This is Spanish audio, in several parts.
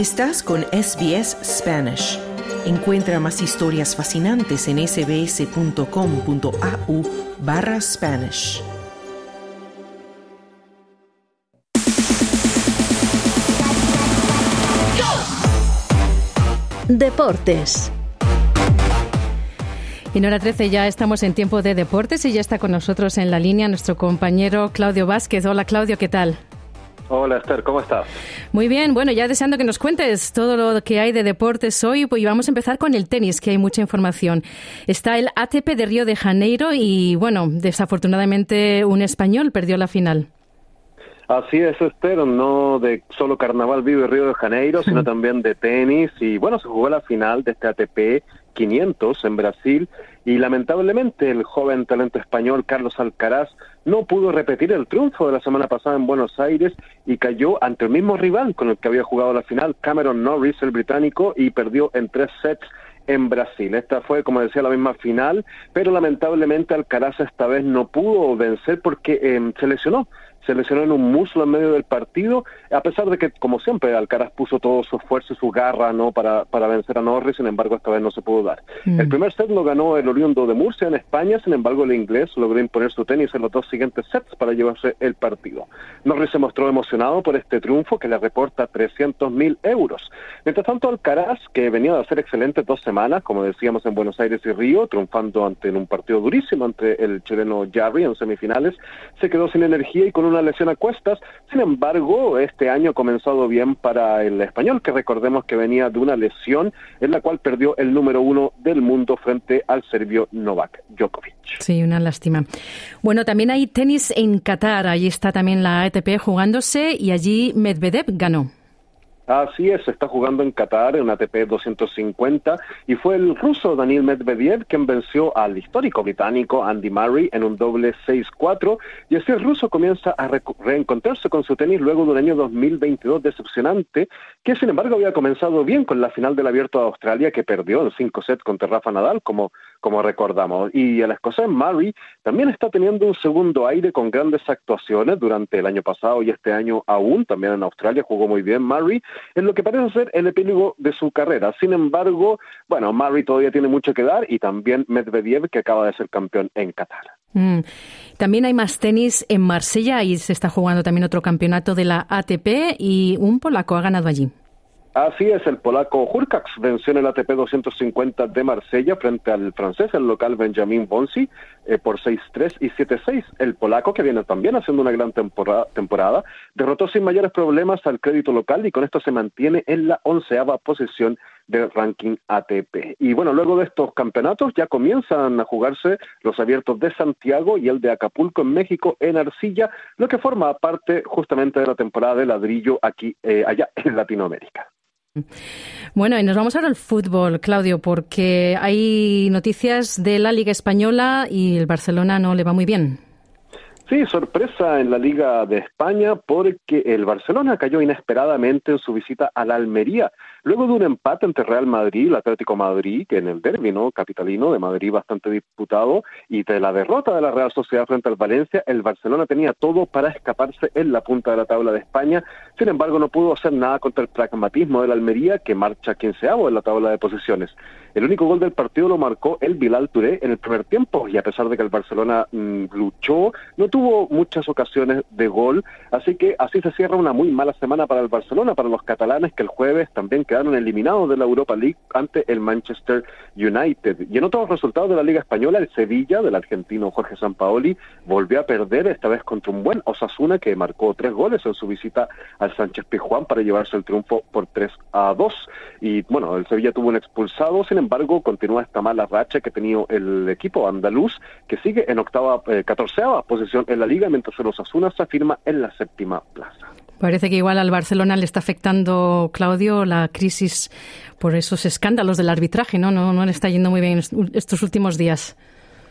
Estás con SBS Spanish. Encuentra más historias fascinantes en sbs.com.au barra Spanish. Deportes. En hora 13 ya estamos en tiempo de deportes y ya está con nosotros en la línea nuestro compañero Claudio Vázquez. Hola Claudio, ¿qué tal? Hola Esther, ¿cómo estás? Muy bien, bueno, ya deseando que nos cuentes todo lo que hay de deportes hoy, pues vamos a empezar con el tenis, que hay mucha información. Está el ATP de Río de Janeiro y, bueno, desafortunadamente un español perdió la final. Así es, Esther, no de solo Carnaval Vive Río de Janeiro, sino también de tenis. Y bueno, se jugó la final de este ATP 500 en Brasil y lamentablemente el joven talento español Carlos Alcaraz no pudo repetir el triunfo de la semana pasada en Buenos Aires y cayó ante el mismo rival con el que había jugado la final, Cameron Norris, el británico, y perdió en tres sets en Brasil. Esta fue, como decía, la misma final, pero lamentablemente Alcaraz esta vez no pudo vencer porque eh, se lesionó se lesionó en un muslo en medio del partido, a pesar de que, como siempre, Alcaraz puso todo su esfuerzo y su garra no para, para vencer a Norris, sin embargo, esta vez no se pudo dar. Mm. El primer set lo ganó el oriundo de Murcia en España, sin embargo, el inglés logró imponer su tenis en los dos siguientes sets para llevarse el partido. Norris se mostró emocionado por este triunfo que le reporta 300 mil euros. Mientras tanto, Alcaraz, que venía de hacer excelentes dos semanas, como decíamos en Buenos Aires y Río, triunfando ante en un partido durísimo entre el chileno Jarry en semifinales, se quedó sin energía y con una lesión a cuestas. Sin embargo, este año ha comenzado bien para el español, que recordemos que venía de una lesión en la cual perdió el número uno del mundo frente al serbio Novak Djokovic. Sí, una lástima. Bueno, también hay tenis en Qatar. Allí está también la ATP jugándose y allí Medvedev ganó. Así es, está jugando en Qatar en ATP 250 y fue el ruso Daniel Medvedev quien venció al histórico británico Andy Murray en un doble 6-4 y así el ruso comienza a re reencontrarse con su tenis luego de un año 2022 decepcionante que sin embargo había comenzado bien con la final del Abierto de Australia que perdió en 5 sets contra Rafa Nadal como, como recordamos. Y el escocés Murray también está teniendo un segundo aire con grandes actuaciones durante el año pasado y este año aún, también en Australia jugó muy bien Murray en lo que parece ser el epílogo de su carrera. Sin embargo, bueno, Murray todavía tiene mucho que dar y también Medvedev, que acaba de ser campeón en Qatar. Mm. También hay más tenis en Marsella y se está jugando también otro campeonato de la ATP y un polaco ha ganado allí. Así es, el polaco Hurkacz venció en el ATP 250 de Marsella frente al francés, el local Benjamin Bonsi, eh, por 6-3 y 7-6. El polaco, que viene también haciendo una gran temporada, derrotó sin mayores problemas al crédito local y con esto se mantiene en la onceava posición del ranking ATP. Y bueno, luego de estos campeonatos ya comienzan a jugarse los abiertos de Santiago y el de Acapulco en México en arcilla, lo que forma parte justamente de la temporada de ladrillo aquí, eh, allá en Latinoamérica. Bueno, y nos vamos ahora al fútbol, Claudio, porque hay noticias de la Liga Española y el Barcelona no le va muy bien. Sí, sorpresa en la Liga de España porque el Barcelona cayó inesperadamente en su visita a la Almería, luego de un empate entre Real Madrid y el Atlético Madrid, que en el derbi ¿no? capitalino de Madrid bastante disputado, y de la derrota de la Real Sociedad frente al Valencia, el Barcelona tenía todo para escaparse en la punta de la tabla de España, sin embargo no pudo hacer nada contra el pragmatismo de la Almería, que marcha quinceavo en la tabla de posiciones. El único gol del partido lo marcó el Bilal Touré en el primer tiempo y a pesar de que el Barcelona mmm, luchó, no tuvo muchas ocasiones de gol, así que así se cierra una muy mala semana para el Barcelona, para los catalanes que el jueves también quedaron eliminados de la Europa League ante el Manchester United. Y en otros resultados de la Liga Española, el Sevilla del argentino Jorge Sampaoli volvió a perder, esta vez contra un buen Osasuna que marcó tres goles en su visita al Sánchez Pizjuán para llevarse el triunfo por 3 a 2. Y bueno, el Sevilla tuvo un expulsado, embargo, continúa esta mala racha que ha tenido el equipo andaluz, que sigue en octava, eh, catorceava posición en la liga, mientras el Osasuna se afirma en la séptima plaza. Parece que igual al Barcelona le está afectando, Claudio, la crisis por esos escándalos del arbitraje, ¿no? No, no le está yendo muy bien estos últimos días.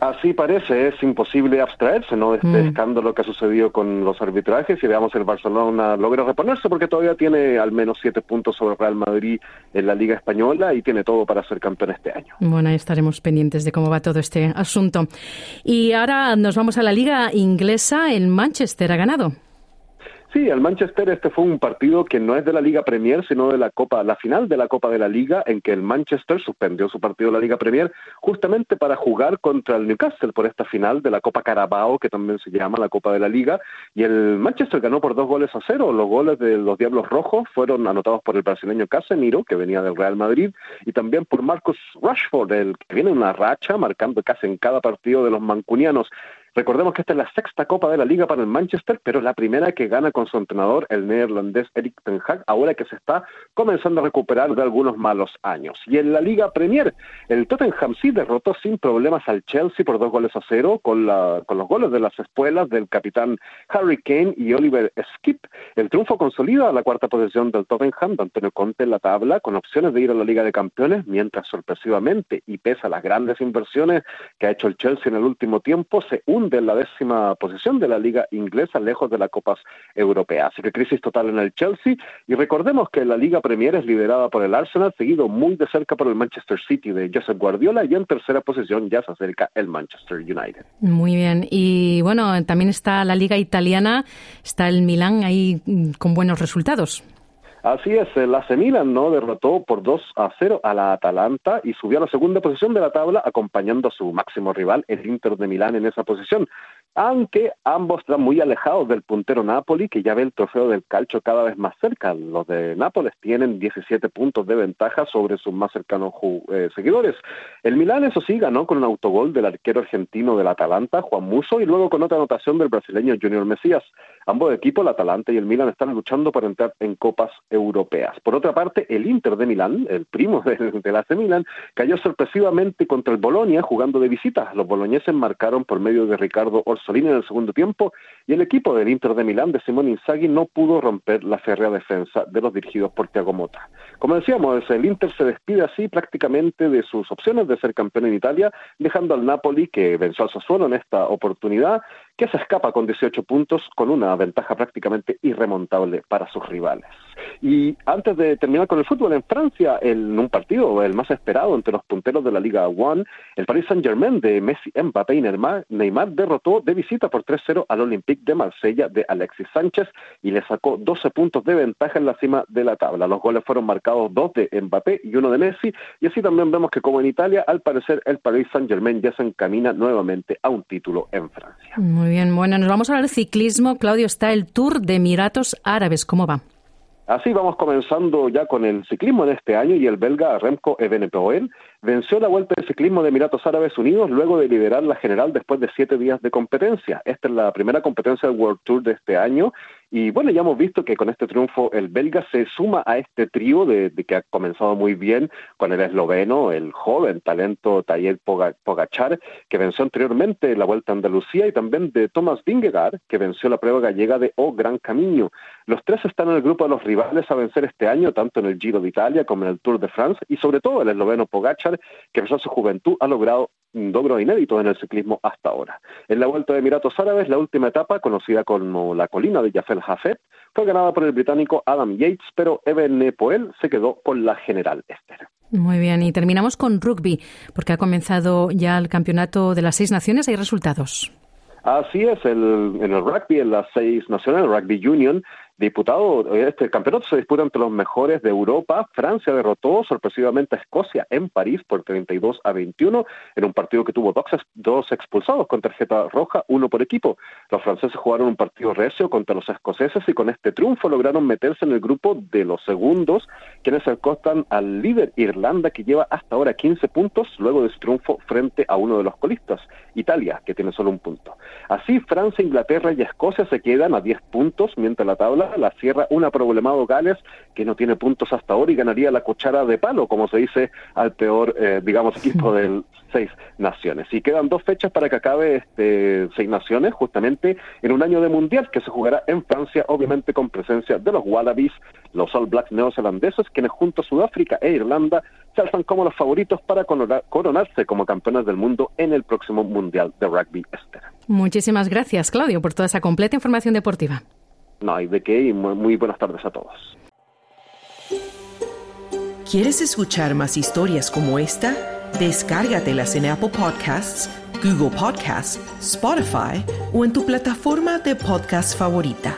Así parece, es imposible abstraerse ¿no? de este Mm. escándalo que ha sucedido con los arbitrajes y veamos el Barcelona logra reponerse porque todavía tiene al menos siete puntos sobre Real Madrid en la Liga Española y tiene todo para ser campeón este año. Bueno, ahí estaremos pendientes de cómo va todo este asunto. Y ahora nos vamos a la Liga Inglesa. El Manchester ha ganado. Sí, el Manchester este fue un partido que no es de la Liga Premier, sino de la Copa, la final de la Copa de la Liga, en que el Manchester suspendió su partido de la Liga Premier justamente para jugar contra el Newcastle por esta final de la Copa Carabao, que también se llama la Copa de la Liga, y el Manchester ganó por dos goles a cero. Los goles de los Diablos Rojos fueron anotados por el brasileño Casemiro, que venía del Real Madrid, y también por Marcus Rashford, el que viene una racha marcando casi en cada partido de los mancunianos. Recordemos que esta es la sexta Copa de la Liga para el Manchester, pero es la primera que gana con su entrenador, el neerlandés Eric Ten Hag, ahora que se está comenzando a recuperar de algunos malos años. Y en la Liga Premier, el Tottenham sí derrotó sin problemas al Chelsea por dos goles a cero, con, la, con los goles de las espuelas del capitán Harry Kane y Oliver Skip. El triunfo consolida la cuarta posición del Tottenham de Antonio Conte en la tabla, con opciones de ir a la Liga de Campeones, mientras sorpresivamente, y pese a las grandes inversiones que ha hecho el Chelsea en el último tiempo, se une de la décima posición de la liga inglesa, lejos de la Copa Europea. Así que crisis total en el Chelsea. Y recordemos que la Liga Premier es liderada por el Arsenal, seguido muy de cerca por el Manchester City de Josep Guardiola, y en tercera posición ya se acerca el Manchester United. Muy bien. Y bueno, también está la Liga Italiana, está el Milán ahí mm, con buenos resultados. Así es, el AC Milan no derrotó por 2 a 0 a la Atalanta y subió a la segunda posición de la tabla acompañando a su máximo rival, el Inter de Milán, en esa posición aunque ambos están muy alejados del puntero Napoli, que ya ve el trofeo del calcio cada vez más cerca. Los de Nápoles tienen 17 puntos de ventaja sobre sus más cercanos eh, seguidores. El Milán, eso sí, ganó con un autogol del arquero argentino del Atalanta, Juan Muso, y luego con otra anotación del brasileño Junior Mesías. Ambos equipos, el Atalanta y el Milán, están luchando para entrar en copas europeas. Por otra parte, el Inter de Milán, el primo del de AC Milán, cayó sorpresivamente contra el Bolonia jugando de visita. Los boloñeses marcaron por medio de Ricardo Orsolini en el segundo tiempo y el equipo del Inter de Milán de Simón Inzaghi no pudo romper la férrea defensa de los dirigidos por Thiago Motta. Como decíamos, el Inter se despide así prácticamente de sus opciones de ser campeón en Italia, dejando al Napoli, que venció al Sassuolo en esta oportunidad, que se escapa con 18 puntos con una ventaja prácticamente irremontable para sus rivales. Y antes de terminar con el fútbol, en Francia, en un partido, el más esperado entre los punteros de la Liga One, el Paris Saint-Germain de Messi, Mbappé y Neymar, Neymar derrotó de visita por 3-0 al Olympique de Marsella de Alexis Sánchez y le sacó 12 puntos de ventaja en la cima de la tabla. Los goles fueron marcados dos de Mbappé y uno de Messi, y así también vemos que como en Italia, al parecer el Paris Saint-Germain ya se encamina nuevamente a un título en Francia. Muy bien, bueno, nos vamos a hablar ciclismo. Claudio, está el Tour de Emiratos Árabes. ¿Cómo va? Así vamos comenzando ya con el ciclismo en este año y el belga Remco Evenepoel venció la Vuelta de Ciclismo de Emiratos Árabes Unidos luego de liderar la general después de siete días de competencia. Esta es la primera competencia del World Tour de este año y bueno, ya hemos visto que con este triunfo el belga se suma a este trío de, que ha comenzado muy bien con el esloveno, el joven talento Tayer Pogachar, que venció anteriormente la Vuelta a Andalucía, y también de Thomas Vingegaard, que venció la prueba gallega de O Gran Camino. Los tres están en el grupo de los rivales a vencer este año, tanto en el Giro de Italia como en el Tour de France, y sobre todo el esloveno Pogachar, que a su juventud ha logrado logros inéditos en el ciclismo hasta ahora. En la Vuelta de Emiratos Árabes, la última etapa, conocida como la colina de Jafel Hafet, fue ganada por el británico Adam Yates, pero Eben Poel se quedó con la general Esther. Muy bien, y terminamos con rugby, porque ha comenzado ya el campeonato de las seis naciones. ¿Hay resultados? Así es, el, en el rugby, en las seis naciones, el Rugby Union, Diputado, este campeonato se disputa entre los mejores de Europa. Francia derrotó sorpresivamente a Escocia en París por 32 a 21 en un partido que tuvo dos, dos expulsados con tarjeta roja, uno por equipo. Los franceses jugaron un partido recio contra los escoceses y con este triunfo lograron meterse en el grupo de los segundos, quienes se acostan al líder Irlanda que lleva hasta ahora 15 puntos luego de su triunfo frente a uno de los colistas, Italia, que tiene solo un punto. Así Francia, Inglaterra y Escocia se quedan a 10 puntos, mientras la tabla la cierra una problemado Gales que no tiene puntos hasta ahora y ganaría la cuchara de palo, como se dice al peor, eh, digamos, equipo del Seis Naciones. Y quedan dos fechas para que acabe este Seis Naciones, justamente en un año de Mundial que se jugará en Francia, obviamente con presencia de los Wallabies, los All Blacks neozelandeses, quienes junto a Sudáfrica e Irlanda se alzan como los favoritos para coronarse como campeones del mundo en el próximo Mundial de Rugby Esther. Muchísimas gracias, Claudio, por toda esa completa información deportiva. No hay de qué y muy buenas tardes a todos. ¿Quieres escuchar más historias como esta? Descárgatelas en Apple Podcasts, Google Podcasts, Spotify o en tu plataforma de podcast favorita.